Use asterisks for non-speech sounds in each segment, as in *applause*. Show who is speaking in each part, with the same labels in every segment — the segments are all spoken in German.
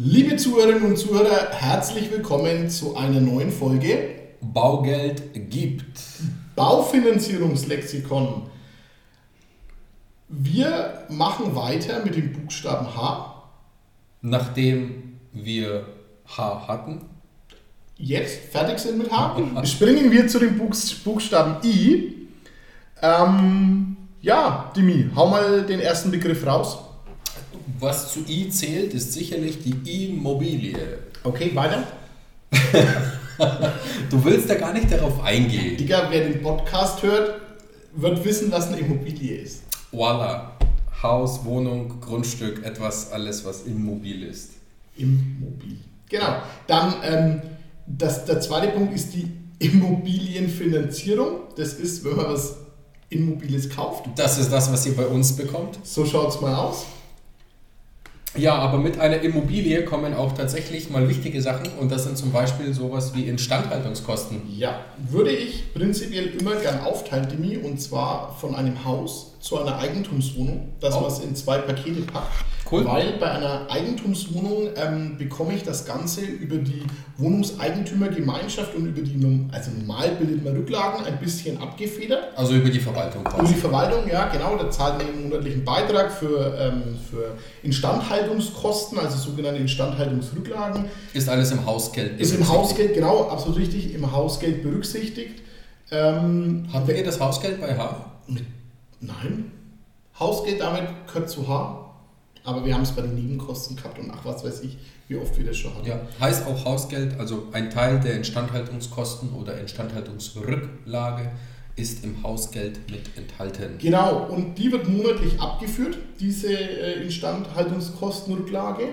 Speaker 1: Liebe Zuhörerinnen und Zuhörer, herzlich willkommen zu einer neuen Folge
Speaker 2: Baugeld gibt.
Speaker 1: Baufinanzierungslexikon. Wir machen weiter mit dem Buchstaben H.
Speaker 2: Nachdem wir H hatten,
Speaker 1: Jetzt fertig sind mit H. Springen wir zu dem Buchs- Buchstaben I. Ähm, ja, Dimi, hau mal den ersten Begriff raus.
Speaker 2: Was zu I zählt, ist sicherlich die Immobilie.
Speaker 1: Okay, weiter. *laughs*
Speaker 2: Du willst da gar nicht darauf eingehen.
Speaker 1: Digga, wer den Podcast hört, wird wissen, was eine Immobilie ist.
Speaker 2: Voila. Haus, Wohnung, Grundstück, etwas, alles, was immobil ist.
Speaker 1: Immobil. Genau. Dann ähm, das, der zweite Punkt ist die Immobilienfinanzierung. Das ist, wenn man was Immobiles kauft.
Speaker 2: Das ist das, was ihr bei uns bekommt.
Speaker 1: So schaut es mal aus.
Speaker 2: Ja, aber mit einer Immobilie kommen auch tatsächlich mal wichtige Sachen und das sind zum Beispiel sowas wie Instandhaltungskosten.
Speaker 1: Ja, würde ich prinzipiell immer gern aufteilen, Dimi, und zwar von einem Haus zu einer Eigentumswohnung, dass
Speaker 2: Oh.
Speaker 1: man es in zwei Pakete packt.
Speaker 2: Cool.
Speaker 1: Weil bei einer Eigentumswohnung ähm, bekomme ich das Ganze über die Wohnungseigentümergemeinschaft und über die, also normal bildet man Rücklagen, ein bisschen abgefedert.
Speaker 2: Also über die Verwaltung
Speaker 1: Und die
Speaker 2: quasi.
Speaker 1: Verwaltung, ja genau, da zahlt man einen monatlichen Beitrag für, ähm, für Instandhaltungskosten, also sogenannte Instandhaltungsrücklagen.
Speaker 2: Ist alles im Hausgeld.
Speaker 1: Ist im. Hausgeld, genau, absolut richtig, im Hausgeld berücksichtigt. Ähm,
Speaker 2: Habt ihr das Hausgeld bei H?
Speaker 1: nein, Hausgeld damit gehört zu H, aber wir haben es bei den Nebenkosten gehabt und ach, was weiß ich, wie oft wir das schon hatten.
Speaker 2: Ja, heißt auch Hausgeld, also ein Teil der Instandhaltungskosten oder Instandhaltungsrücklage ist im Hausgeld mit enthalten.
Speaker 1: Genau, und die wird monatlich abgeführt, diese äh, Instandhaltungskostenrücklage.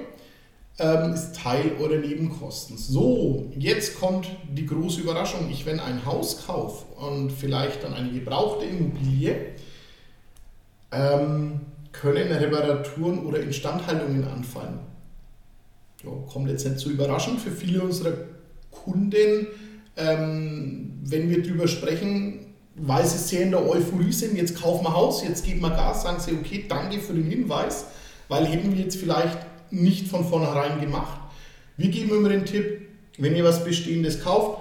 Speaker 1: Ähm, ist Teil eurer Nebenkosten. So, jetzt kommt die große Überraschung. Ich, wenn ein Haus kaufe und vielleicht dann eine gebrauchte Immobilie, ähm, können Reparaturen oder Instandhaltungen anfallen. Ja, kommt jetzt nicht so überraschend für viele unserer Kunden, ähm, wenn wir drüber sprechen, weil sie sehr in der Euphorie sind, jetzt kaufen wir Haus, jetzt geben wir Gas, sagen sie, okay, danke für den Hinweis, weil hätten wir jetzt vielleicht nicht von vornherein gemacht. Wir geben immer den Tipp, wenn ihr was Bestehendes kauft,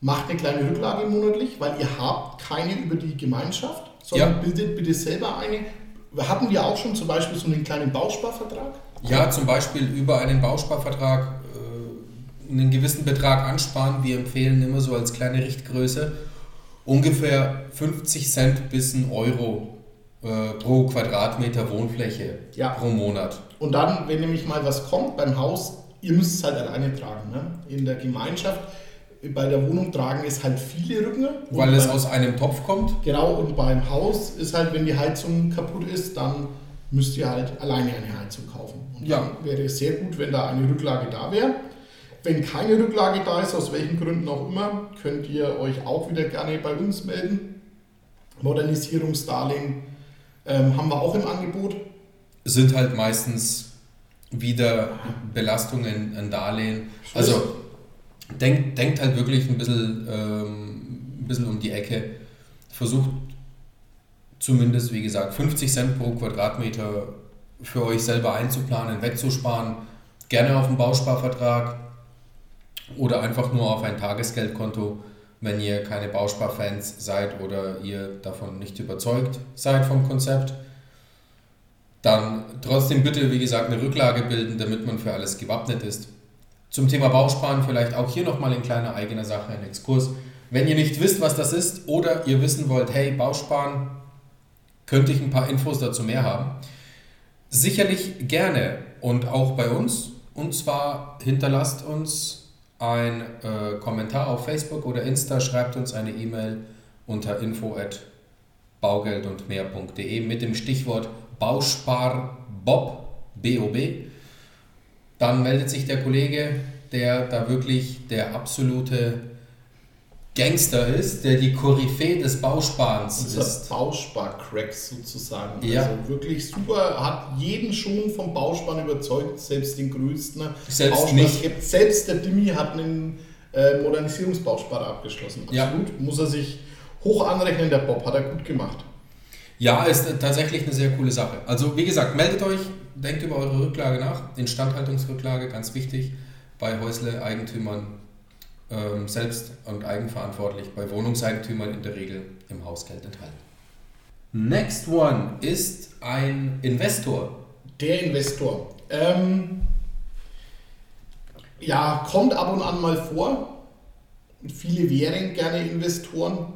Speaker 1: macht eine kleine Rücklage monatlich, weil ihr habt keine über die Gemeinschaft, sondern
Speaker 2: Ja.
Speaker 1: bildet bitte selber eine. Hatten wir auch schon zum Beispiel so einen kleinen Bausparvertrag?
Speaker 2: Ja, zum Beispiel über einen Bausparvertrag äh, einen gewissen Betrag ansparen. Wir empfehlen immer so als kleine Richtgröße ungefähr 50 Cent bis ein Euro äh, pro Quadratmeter Wohnfläche
Speaker 1: Ja.
Speaker 2: pro Monat.
Speaker 1: Und dann, wenn nämlich mal was kommt beim Haus, ihr müsst es halt alleine tragen. Ne? In der Gemeinschaft, bei der Wohnung tragen es halt viele Rücken.
Speaker 2: Weil es
Speaker 1: beim-
Speaker 2: aus einem Topf kommt.
Speaker 1: Genau, und beim Haus ist halt, wenn die Heizung kaputt ist, dann müsst ihr halt alleine eine Heizung kaufen. Und
Speaker 2: Ja.
Speaker 1: dann wäre es sehr gut, wenn da eine Rücklage da wäre. Wenn keine Rücklage da ist, aus welchen Gründen auch immer, könnt ihr euch auch wieder gerne bei uns melden. Modernisierungsdarlehen ähm, haben wir auch im Angebot.
Speaker 2: sind halt meistens wieder Belastungen an Darlehen. Also denkt, denkt halt wirklich ein bisschen, ähm, ein bisschen um die Ecke. Versucht zumindest, wie gesagt, 50 Cent pro Quadratmeter für euch selber einzuplanen, wegzusparen. Gerne auf einen Bausparvertrag oder einfach nur auf ein Tagesgeldkonto, wenn ihr keine Bausparfans seid oder ihr davon nicht überzeugt seid vom Konzept. Dann trotzdem bitte, wie gesagt, eine Rücklage bilden, damit man für alles gewappnet ist. Zum Thema Bausparen vielleicht auch hier nochmal in kleiner eigener Sache ein Exkurs. Wenn ihr nicht wisst, was das ist oder ihr wissen wollt, hey, Bausparen, könnte ich ein paar Infos dazu mehr haben. Sicherlich gerne und auch bei uns. Und zwar hinterlasst uns ein äh, Kommentar auf Facebook oder Insta, schreibt uns eine E-Mail unter info at baugeld und mehr.de mit dem Stichwort Bauspar-Bob, B-O-B. Dann meldet sich der Kollege, der da wirklich der absolute Gangster ist, der die Koryphäe des Bausparens
Speaker 1: Unser
Speaker 2: ist.
Speaker 1: Bausparcrack sozusagen.
Speaker 2: Ja.
Speaker 1: Also wirklich super, hat jeden schon vom Bausparen überzeugt, selbst den größten.
Speaker 2: Selbst
Speaker 1: gibt- Selbst der Dimi hat einen äh, Modernisierungsbausparer abgeschlossen.
Speaker 2: Ja.
Speaker 1: Absolut. Muss er sich hoch anrechnen, der Bob, hat er gut gemacht.
Speaker 2: Ja, ist tatsächlich eine sehr coole Sache. Also wie gesagt, meldet euch, denkt über eure Rücklage nach. Instandhaltungsrücklage, ganz wichtig bei Häusle-Eigentümern ähm, selbst und eigenverantwortlich, bei Wohnungseigentümern in der Regel im Hausgeld enthalten. Next one ist ein Investor.
Speaker 1: Der Investor. Ähm, ja, kommt ab und an mal vor. Viele wären gerne Investoren.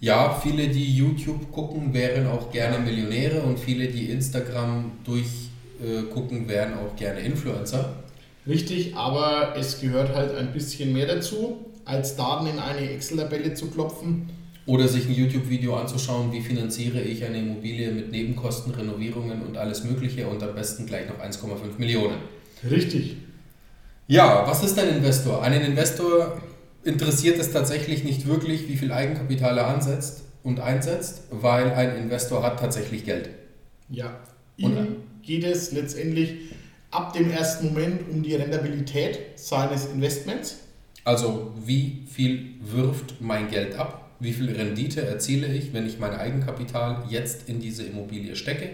Speaker 2: Ja, viele, die YouTube gucken, wären auch gerne Millionäre und viele, die Instagram durchgucken, wären auch gerne Influencer.
Speaker 1: Richtig, aber es gehört halt ein bisschen mehr dazu, als Daten in eine Excel-Tabelle zu klopfen.
Speaker 2: Oder sich ein YouTube-Video anzuschauen, wie finanziere ich eine Immobilie mit Nebenkosten, Renovierungen und alles Mögliche und am besten gleich noch 1,5 Millionen.
Speaker 1: Richtig.
Speaker 2: Ja, was ist ein Investor? Einen Investor interessiert es tatsächlich nicht wirklich, wie viel Eigenkapital er ansetzt und einsetzt, weil ein Investor hat tatsächlich Geld.
Speaker 1: Ja, ihm geht es letztendlich ab dem ersten Moment um die Rentabilität seines Investments.
Speaker 2: Also wie viel wirft mein Geld ab? Wie viel Rendite erziele ich, wenn ich mein Eigenkapital jetzt in diese Immobilie stecke?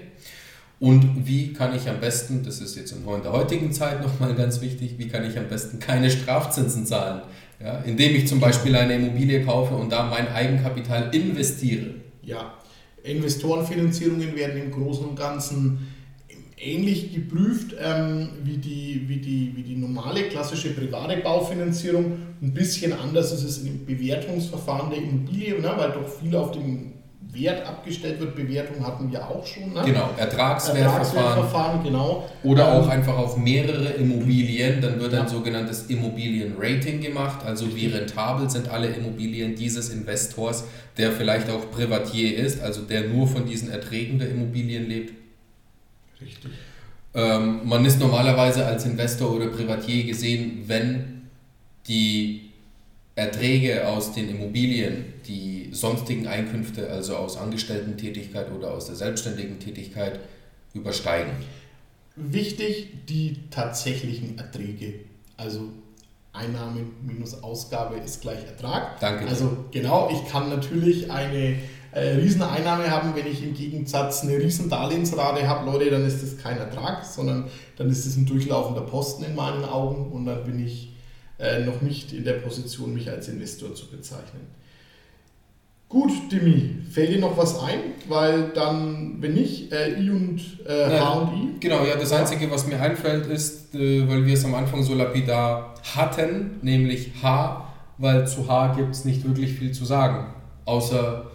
Speaker 2: Und wie kann ich am besten, das ist jetzt in der heutigen Zeit nochmal ganz wichtig, wie kann ich am besten keine Strafzinsen zahlen? Ja, indem ich zum Beispiel eine Immobilie kaufe und da mein Eigenkapital investiere.
Speaker 1: Ja, Investorenfinanzierungen werden im Großen und Ganzen ähnlich geprüft ähm, wie, die, wie, die, wie die normale klassische private Baufinanzierung. Ein bisschen anders ist es im Bewertungsverfahren der Immobilie, ne, weil doch viel auf den Wert abgestellt wird. Bewertung hatten wir auch schon. Ne?
Speaker 2: Genau, Ertragswertverfahren. Ertragswertverfahren,
Speaker 1: genau.
Speaker 2: Oder auch ähm, einfach auf mehrere Immobilien. Dann wird ein sogenanntes Immobilienrating gemacht. Also wie rentabel sind alle Immobilien dieses Investors, der vielleicht auch Privatier ist, also der nur von diesen Erträgen der Immobilien lebt.
Speaker 1: Richtig.
Speaker 2: Ähm, man ist normalerweise als Investor oder Privatier gesehen, wenn die Erträge aus den Immobilien, die sonstigen Einkünfte, also aus Angestellten-Tätigkeit oder aus der selbstständigen Tätigkeit, übersteigen.
Speaker 1: Wichtig, die tatsächlichen Erträge. Also Einnahme minus Ausgabe ist gleich Ertrag.
Speaker 2: Danke.
Speaker 1: Also genau, ich kann natürlich eine äh, Rieseneinnahme haben, wenn ich im Gegensatz eine Riesendarlehensrate habe, Leute, dann ist das kein Ertrag, sondern dann ist es ein durchlaufender Posten in meinen Augen und dann bin ich äh, noch nicht in der Position, mich als Investor zu bezeichnen. Gut, Dimi, fällt dir noch was ein? Weil dann, wenn nicht, äh, I und äh, H und I.
Speaker 2: Genau, ja, das Einzige, was mir einfällt, ist, äh, weil wir es am Anfang so lapidar hatten, nämlich H, weil zu H gibt es nicht wirklich viel zu sagen, außer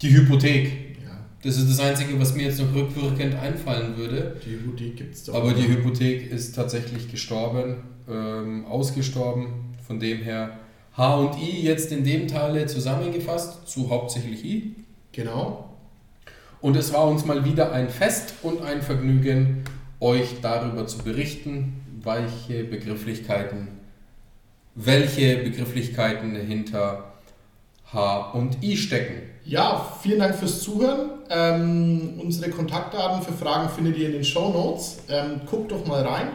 Speaker 2: die Hypothek. Ja. Das ist das Einzige, was mir jetzt noch rückwirkend einfallen würde.
Speaker 1: Die Hypothek gibt es doch.
Speaker 2: Aber die Hypothek ist tatsächlich gestorben, ähm, ausgestorben. Von dem her H und I jetzt in dem Teile zusammengefasst zu hauptsächlich I.
Speaker 1: Genau.
Speaker 2: Und es war uns mal wieder ein Fest und ein Vergnügen, euch darüber zu berichten, welche Begrifflichkeiten, welche Begrifflichkeiten hinter H und I stecken.
Speaker 1: Ja, vielen Dank fürs Zuhören. Ähm, unsere Kontaktdaten für Fragen findet ihr in den Show Notes. Ähm, guckt doch mal rein.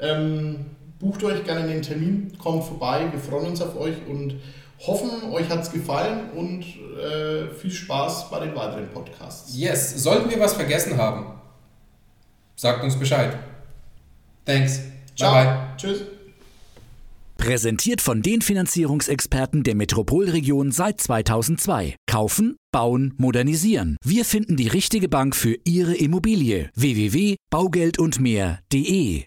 Speaker 1: Ähm, bucht euch gerne den Termin, kommt vorbei. Wir freuen uns auf euch und hoffen, euch hat es gefallen und äh, viel Spaß bei den weiteren Podcasts.
Speaker 2: Yes, sollten wir was vergessen haben, sagt uns Bescheid. Thanks.
Speaker 1: Ciao. Bye bye. Tschüss.
Speaker 3: Präsentiert von den Finanzierungsexperten der Metropolregion seit 2002. Kaufen, bauen, modernisieren. Wir finden die richtige Bank für Ihre Immobilie. www.baugeldundmehr.de